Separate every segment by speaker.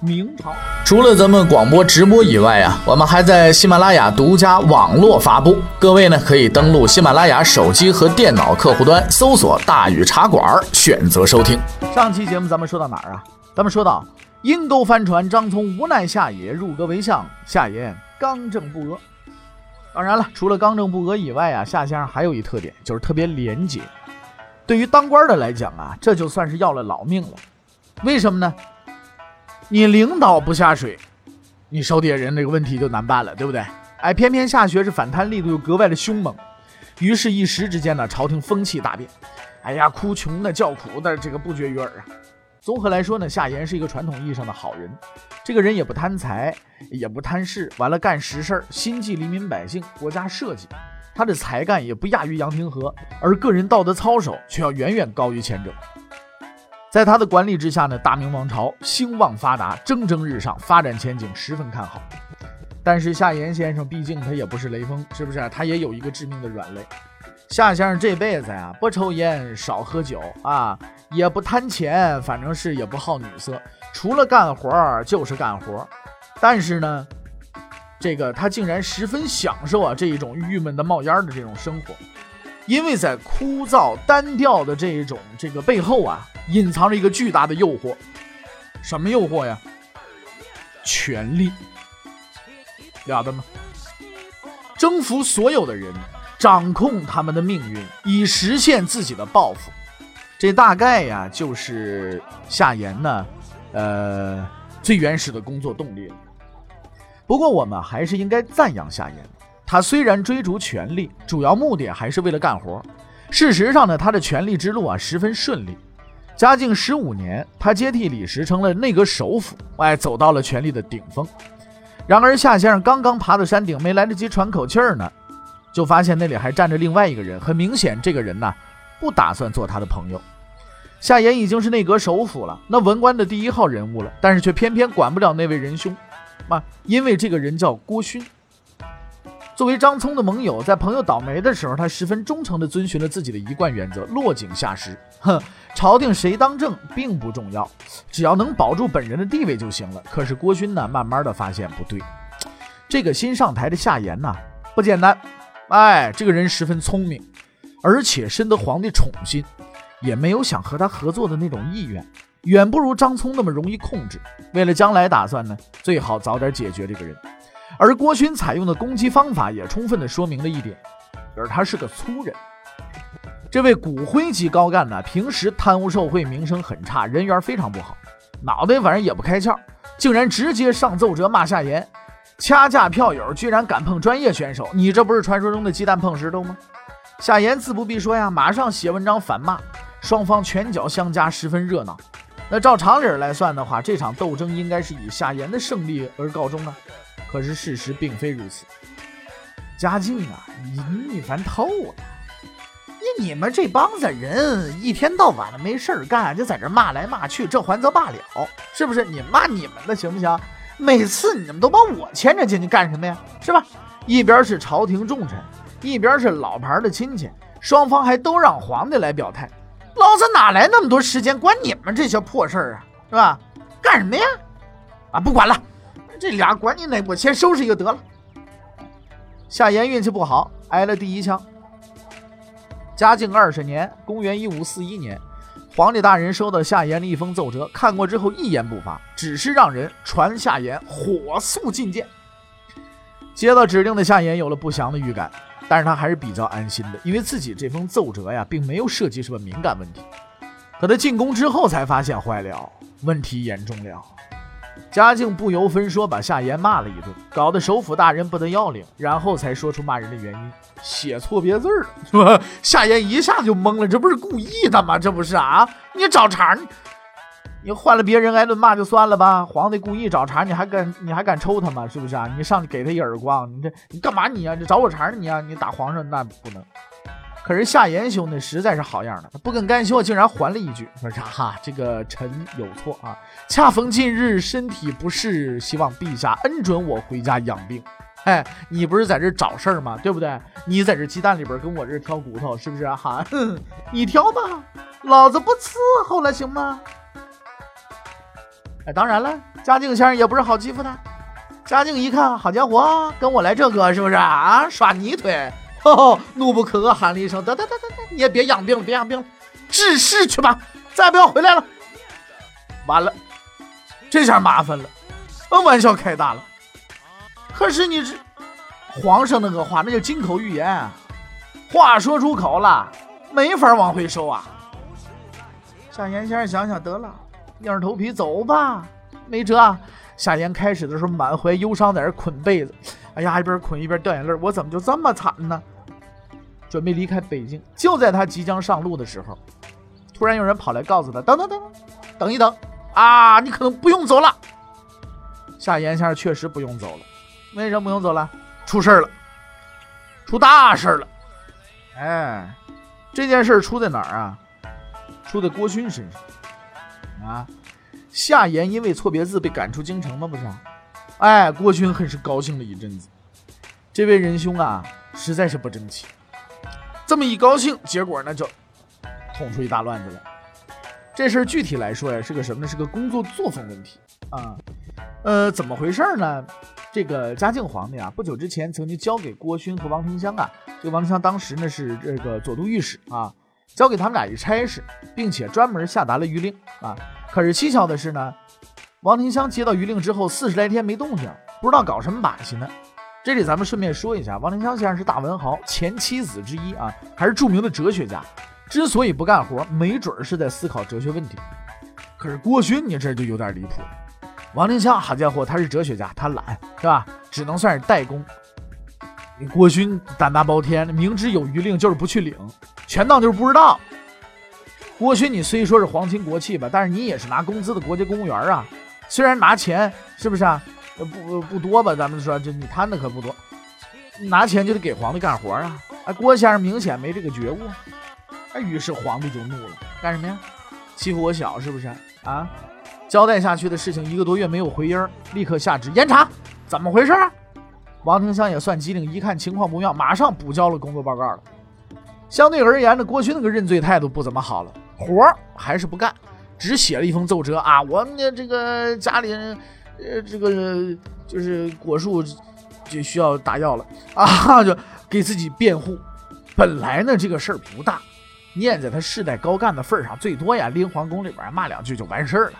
Speaker 1: 明朝除了咱们广播直播以外啊，我们还在喜马拉雅独家网络发布。各位呢可以登录喜马拉雅手机和电脑客户端，搜索“大禹茶馆”，选择收听。上期节目咱们说到哪儿啊？咱们说到阴沟翻船，张聪无奈下野，入阁为相。夏言刚正不阿。当然了，除了刚正不阿以外啊，夏先生还有一特点，就是特别廉洁。对于当官的来讲啊，这就算是要了老命了。为什么呢？你领导不下水，你手底下人这个问题就难办了，对不对？哎，偏偏夏学是反贪力度又格外的凶猛，于是，一时之间呢，朝廷风气大变。哎呀，哭穷的叫苦的，这个不绝于耳啊。综合来说呢，夏言是一个传统意义上的好人，这个人也不贪财，也不贪势，完了干实事儿，心系黎民百姓、国家社稷。他的才干也不亚于杨廷和，而个人道德操守却要远远高于前者。在他的管理之下呢，大明王朝兴旺发达，蒸蒸日上，发展前景十分看好。但是夏言先生毕竟他也不是雷锋，是不是？他也有一个致命的软肋。夏先生这辈子呀，不抽烟，少喝酒啊，也不贪钱，反正是也不好女色，除了干活就是干活。但是呢，这个他竟然十分享受啊这一种郁闷的冒烟的这种生活。因为在枯燥单调的这一种这个背后啊，隐藏着一个巨大的诱惑，什么诱惑呀？权力，了得吗？征服所有的人，掌控他们的命运，以实现自己的抱负，这大概呀就是夏言呢，呃，最原始的工作动力了。不过我们还是应该赞扬夏言。他虽然追逐权力，主要目的还是为了干活。事实上呢，他的权力之路啊十分顺利。嘉靖十五年，他接替李时成了内阁首辅，哎，走到了权力的顶峰。然而夏先生刚刚爬到山顶，没来得及喘口气儿呢，就发现那里还站着另外一个人。很明显，这个人呢不打算做他的朋友。夏言已经是内阁首辅了，那文官的第一号人物了，但是却偏偏管不了那位仁兄，啊，因为这个人叫郭勋。作为张聪的盟友，在朋友倒霉的时候，他十分忠诚地遵循了自己的一贯原则：落井下石。哼，朝廷谁当政并不重要，只要能保住本人的地位就行了。可是郭勋呢，慢慢的发现不对，这个新上台的夏言呐，不简单。哎，这个人十分聪明，而且深得皇帝宠信，也没有想和他合作的那种意愿，远不如张聪那么容易控制。为了将来打算呢，最好早点解决这个人。而郭勋采用的攻击方法也充分的说明了一点，就是他是个粗人。这位骨灰级高干呢，平时贪污受贿，名声很差，人缘非常不好，脑袋反正也不开窍，竟然直接上奏折骂夏言，掐架票友居然敢碰专业选手，你这不是传说中的鸡蛋碰石头吗？夏言自不必说呀，马上写文章反骂，双方拳脚相加，十分热闹。那照常理来算的话，这场斗争应该是以夏言的胜利而告终啊。可是事实并非如此，嘉靖啊，你逆烦透了！你你们这帮子人一天到晚的没事儿干，就在这骂来骂去，这还则罢了，是不是？你骂你们的行不行？每次你们都把我牵着进去干什么呀？是吧？一边是朝廷重臣，一边是老牌的亲戚，双方还都让皇帝来表态，老子哪来那么多时间管你们这些破事儿啊？是吧？干什么呀？啊，不管了。这俩管你哪，我先收拾一个得了。夏言运气不好，挨了第一枪。嘉靖二十年（公元一五四一年），皇帝大人收到夏言的一封奏折，看过之后一言不发，只是让人传夏言火速觐见。接到指令的夏言有了不祥的预感，但是他还是比较安心的，因为自己这封奏折呀，并没有涉及什么敏感问题。可他进宫之后才发现，坏了，问题严重了。嘉靖不由分说把夏言骂了一顿，搞得首府大人不得要领，然后才说出骂人的原因：写错别字了，是吧？夏言一下就懵了，这不是故意的吗？这不是啊？你找茬？你换了别人挨顿骂就算了吧，皇帝故意找茬，你还敢你还敢抽他吗？是不是啊？你上去给他一耳光，你这你干嘛你啊？你找我茬呢你啊？你打皇上那不能。可是夏言兄呢，实在是好样的，他不肯干休，竟然还了一句说啥哈？这个臣有错啊，恰逢近日身体不适，希望陛下恩准我回家养病。哎，你不是在这找事儿吗？对不对？你在这鸡蛋里边跟我这挑骨头，是不是啊？哈，你挑吧，老子不伺候了，行吗？哎，当然了，嘉靖先生也不是好欺负的。嘉靖一看，好家伙，跟我来这个是不是啊？耍泥腿。哦，怒不可遏，喊了一声：“得得得得得，你也别养病了，别养病了，治事去吧，再不要回来了。”完了，这下麻烦了，玩笑开大了。可是你这皇上那个话，那叫金口玉言，话说出口了，没法往回收啊。夏言先生想想得了，硬着头皮走吧，没辙。夏言开始的时候满怀忧伤，在这捆被子，哎呀，一边捆一边掉眼泪，我怎么就这么惨呢？准备离开北京，就在他即将上路的时候，突然有人跑来告诉他：“等等等等，一等啊，你可能不用走了。”夏言先生确实不用走了，为什么不用走了？出事了，出大事了！哎，这件事出在哪儿啊？出在郭勋身上啊！夏言因为错别字被赶出京城吗？不是？哎，郭勋很是高兴了一阵子。这位仁兄啊，实在是不争气。这么一高兴，结果呢就捅出一大乱子来。这事儿具体来说呀，是个什么呢？是个工作作风问题啊。呃，怎么回事呢？这个嘉靖皇帝啊，不久之前曾经交给郭勋和王廷香啊，这个王廷香当时呢是这个左都御史啊，交给他们俩一差事，并且专门下达了谕令啊。可是蹊跷的是呢，王廷香接到谕令之后，四十来天没动静，不知道搞什么把戏呢。这里咱们顺便说一下，王林香先生是大文豪，前七子之一啊，还是著名的哲学家。之所以不干活，没准是在思考哲学问题。可是郭勋，你这就有点离谱。王林香，好家伙，他是哲学家，他懒是吧？只能算是代工。你郭勋胆大包天，明知有余令就是不去领，全当就是不知道。郭勋，你虽说是皇亲国戚吧，但是你也是拿工资的国家公务员啊。虽然拿钱，是不是啊？不不多吧？咱们说这你贪的可不多，拿钱就得给皇帝干活啊！哎，郭先生明显没这个觉悟，哎，于是皇帝就怒了，干什么呀？欺负我小是不是啊？交代下去的事情一个多月没有回音，立刻下旨严查，怎么回事？王廷香也算机灵，一看情况不妙，马上补交了工作报告了。相对而言呢，郭勋那个认罪态度不怎么好了，活儿还是不干，只写了一封奏折啊，我们的这个家里。呃，这个就是果树就需要打药了啊，就给自己辩护。本来呢，这个事儿不大，念在他世代高干的份上，最多呀，拎皇宫里边骂两句就完事儿了。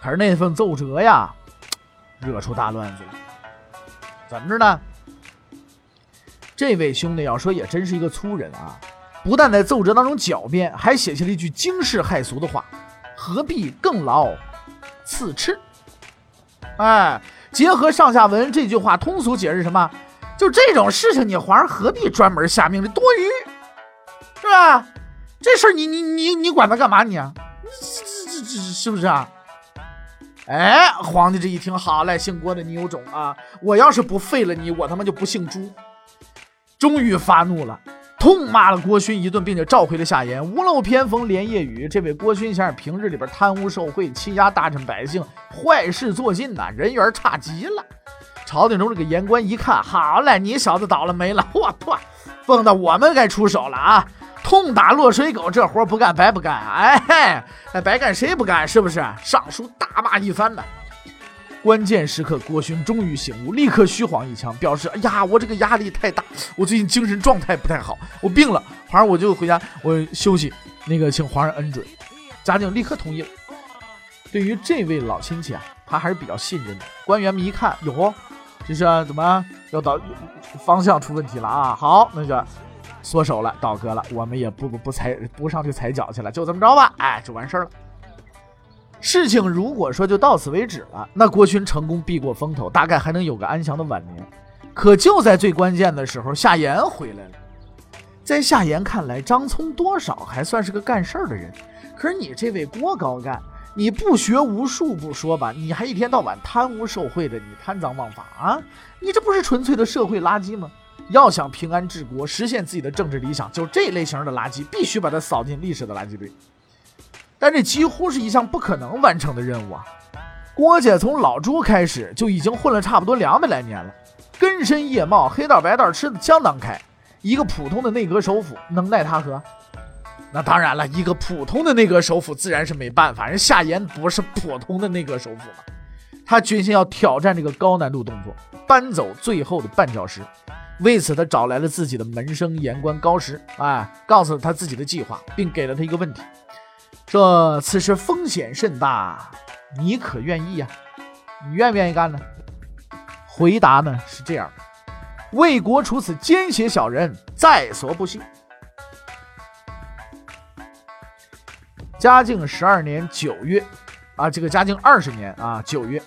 Speaker 1: 可是那份奏折呀，惹出大乱子了。怎么着呢？这位兄弟要说也真是一个粗人啊，不但在奏折当中狡辩，还写下了一句惊世骇俗的话：“何必更劳此赤？”哎，结合上下文这句话，通俗解释什么？就这种事情，你皇上何必专门下命令？多余，是吧？这事儿你你你你管他干嘛？你啊，这这这这是不是啊？哎，皇帝这一听，好嘞，姓郭的你有种啊！我要是不废了你，我他妈就不姓朱。终于发怒了。痛骂了郭勋一顿，并且召回了夏言。屋漏偏逢连夜雨，这位郭勋先生平日里边贪污受贿、欺压大臣百姓，坏事做尽呐，人缘差极了。朝廷中这个言官一看，好嘞，你小子倒了霉了！我破，蹦到我们该出手了啊！痛打落水狗，这活不干白不干！哎嘿，白干谁不干？是不是？上书大骂一番呢。关键时刻，郭勋终于醒悟，立刻虚晃一枪，表示：“哎呀，我这个压力太大，我最近精神状态不太好，我病了，皇上我就回家，我休息。那个，请皇上恩准。”嘉靖立刻同意了。对于这位老亲戚啊，他还是比较信任的。官员们一看，哟，这是怎么要倒方向出问题了啊？好，那就缩手了，倒戈了，我们也不不不踩不上去踩脚去了，就这么着吧，哎，就完事儿了。事情如果说就到此为止了，那郭勋成功避过风头，大概还能有个安详的晚年。可就在最关键的时候，夏言回来了。在夏言看来，张聪多少还算是个干事儿的人。可是你这位郭高干，你不学无术不说吧，你还一天到晚贪污受贿的，你贪赃枉法啊！你这不是纯粹的社会垃圾吗？要想平安治国，实现自己的政治理想，就这类型的垃圾必须把它扫进历史的垃圾堆。但这几乎是一项不可能完成的任务啊！郭家从老朱开始就已经混了差不多两百来年了，根深叶茂，黑道白道吃的相当开。一个普通的内阁首辅能奈他何？那当然了，一个普通的内阁首辅自然是没办法。人夏言不是普通的内阁首辅吗？他决心要挑战这个高难度动作，搬走最后的绊脚石。为此，他找来了自己的门生言官高石，哎，告诉他自己的计划，并给了他一个问题：说此事风险甚大，你可愿意呀？你愿不愿意干呢？回答呢是这样的：为国除此奸邪小人，在所不惜。嘉靖十二年九月，啊，这个嘉靖二十年啊九月，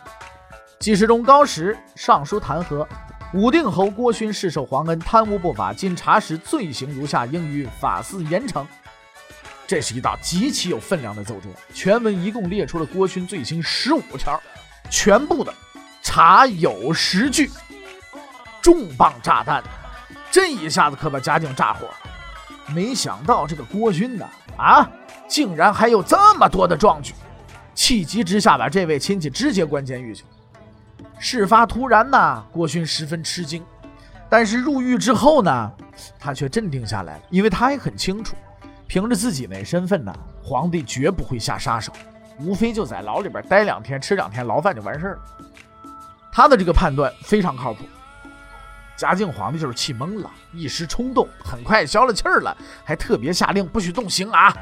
Speaker 1: 纪世忠高时上书弹劾武定侯郭勋世受皇恩，贪污不法，经查实罪行如下，应予法司严惩。这是一道极其有分量的奏折，全文一共列出了郭勋罪行十五条，全部的查有实据，重磅炸弹，这一下子可把嘉靖炸火了。没想到这个郭勋呢，啊！竟然还有这么多的壮举，气急之下把这位亲戚直接关监狱去了。事发突然呢，郭勋十分吃惊，但是入狱之后呢，他却镇定下来了，因为他也很清楚，凭着自己那身份呢，皇帝绝不会下杀手，无非就在牢里边待两天，吃两天牢饭就完事儿了。他的这个判断非常靠谱。嘉靖皇帝就是气懵了，一时冲动，很快消了气儿了，还特别下令不许动刑啊。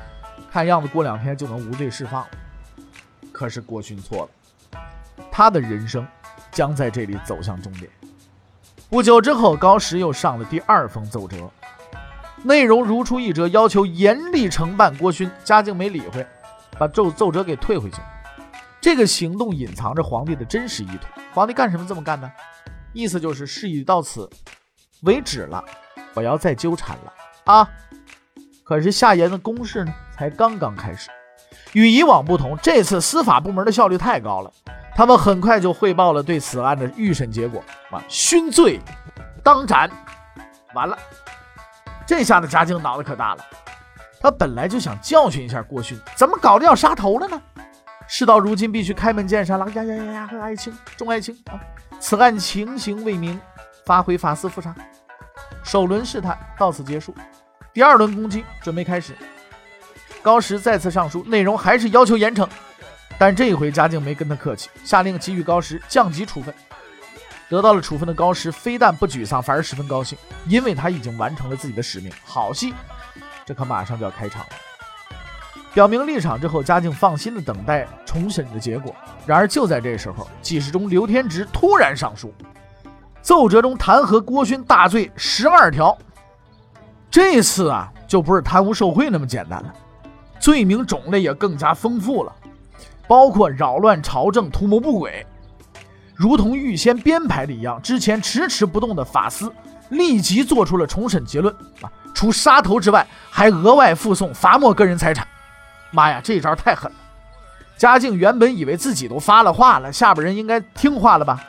Speaker 1: 看样子过两天就能无罪释放了，可是郭勋错了，他的人生将在这里走向终点。不久之后，高石又上了第二封奏折，内容如出一辙，要求严厉惩办郭勋。嘉靖没理会，把奏奏折给退回去。这个行动隐藏着皇帝的真实意图。皇帝干什么这么干呢？意思就是事已到此为止了，不要再纠缠了啊！可是夏言的攻势呢，才刚刚开始。与以往不同，这次司法部门的效率太高了，他们很快就汇报了对此案的预审结果。啊，勋罪当斩。完了，这下子嘉靖脑子可大了。他本来就想教训一下郭勋，怎么搞得要杀头了呢？事到如今，必须开门见山了。呀呀呀呀！爱卿，重爱卿啊！此案情形未明，发回法司复查。首轮试探到此结束。第二轮攻击准备开始，高石再次上书，内容还是要求严惩，但这一回嘉靖没跟他客气，下令给予高石降级处分。得到了处分的高石非但不沮丧，反而十分高兴，因为他已经完成了自己的使命。好戏，这可马上就要开场了。表明立场之后，嘉靖放心的等待重审的结果。然而就在这时候，记事中刘天直突然上书，奏折中弹劾郭勋大罪十二条。这次啊，就不是贪污受贿那么简单了，罪名种类也更加丰富了，包括扰乱朝政、图谋不轨，如同预先编排的一样。之前迟迟不动的法司立即做出了重审结论啊，除杀头之外，还额外附送罚没个人财产。妈呀，这招太狠了！嘉靖原本以为自己都发了话了，下边人应该听话了吧？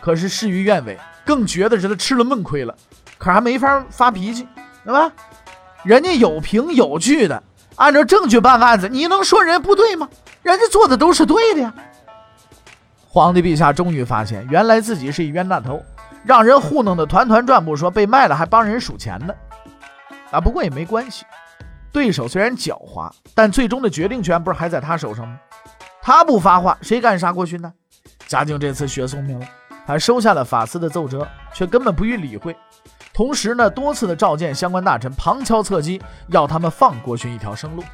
Speaker 1: 可是事与愿违，更觉得是他吃了闷亏了，可还没法发脾气。对吧？人家有凭有据的，按照证据办案子，你能说人家不对吗？人家做的都是对的呀。皇帝陛下终于发现，原来自己是一冤大头，让人糊弄的团团转，不说被卖了，还帮人数钱呢。啊，不过也没关系，对手虽然狡猾，但最终的决定权不是还在他手上吗？他不发话，谁敢杀郭勋呢？嘉靖这次学聪明了，他收下了法司的奏折，却根本不予理会。同时呢，多次的召见相关大臣，旁敲侧击，要他们放郭勋一条生路。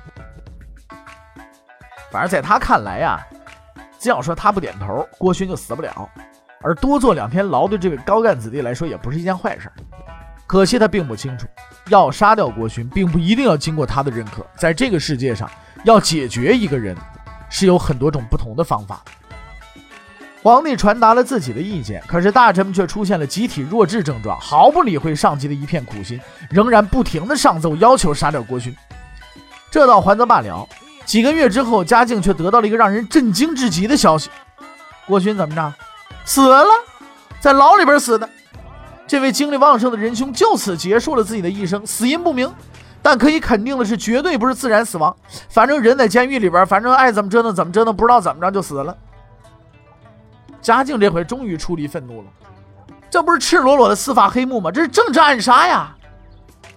Speaker 1: 反正在他看来呀，只要说他不点头，郭勋就死不了。而多坐两天牢，对这位高干子弟来说也不是一件坏事。可惜他并不清楚，要杀掉郭勋，并不一定要经过他的认可。在这个世界上，要解决一个人，是有很多种不同的方法。皇帝传达了自己的意见，可是大臣们却出现了集体弱智症状，毫不理会上级的一片苦心，仍然不停的上奏要求杀掉郭勋。这倒还则罢了，几个月之后，嘉靖却得到了一个让人震惊至极的消息：郭勋怎么着？死了，在牢里边死的。这位精力旺盛的仁兄就此结束了自己的一生，死因不明。但可以肯定的是，绝对不是自然死亡。反正人在监狱里边，反正爱怎么折腾怎么折腾，不知道怎么着就死了。嘉靖这回终于出离愤怒了，这不是赤裸裸的司法黑幕吗？这是政治暗杀呀！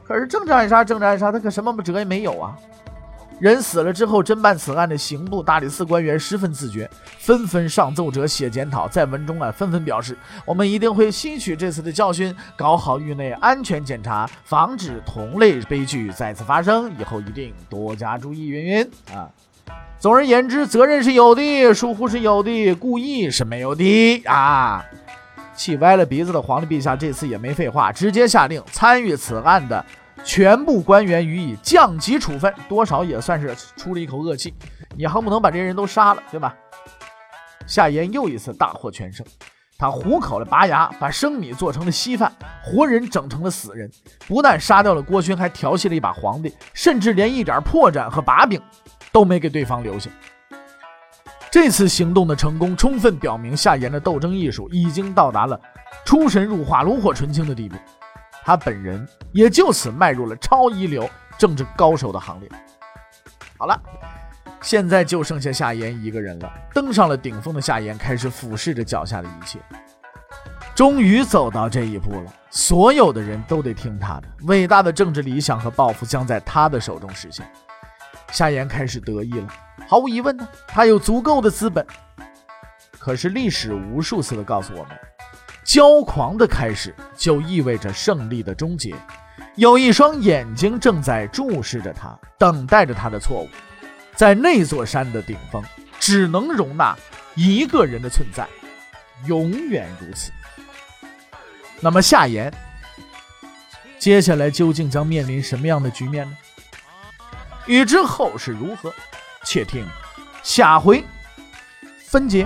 Speaker 1: 可是政治暗杀，政治暗杀，他可什么辙也没有啊！人死了之后，侦办此案的刑部、大理寺官员十分自觉，纷纷上奏折写检讨，在文中啊，纷纷表示：我们一定会吸取这次的教训，搞好狱内安全检查，防止同类悲剧再次发生。以后一定多加注意。云云啊，总而言之，责任是有的，疏忽是有的，故意是没有的啊！气歪了鼻子的皇帝陛下这次也没废话，直接下令参与此案的。全部官员予以降级处分，多少也算是出了一口恶气。你恨不能把这些人都杀了，对吧？夏言又一次大获全胜，他虎口的拔牙，把生米做成了稀饭，活人整成了死人。不但杀掉了郭勋，还调戏了一把皇帝，甚至连一点破绽和把柄都没给对方留下。这次行动的成功，充分表明夏言的斗争艺术已经到达了出神入化、炉火纯青的地步。他本人也就此迈入了超一流政治高手的行列。好了，现在就剩下夏言一个人了。登上了顶峰的夏言开始俯视着脚下的一切，终于走到这一步了。所有的人都得听他的，伟大的政治理想和抱负将在他的手中实现。夏言开始得意了。毫无疑问呢，他有足够的资本。可是历史无数次的告诉我们。骄狂的开始就意味着胜利的终结。有一双眼睛正在注视着他，等待着他的错误。在那座山的顶峰，只能容纳一个人的存在，永远如此。那么夏言，接下来究竟将面临什么样的局面呢？欲知后事如何，且听下回分解。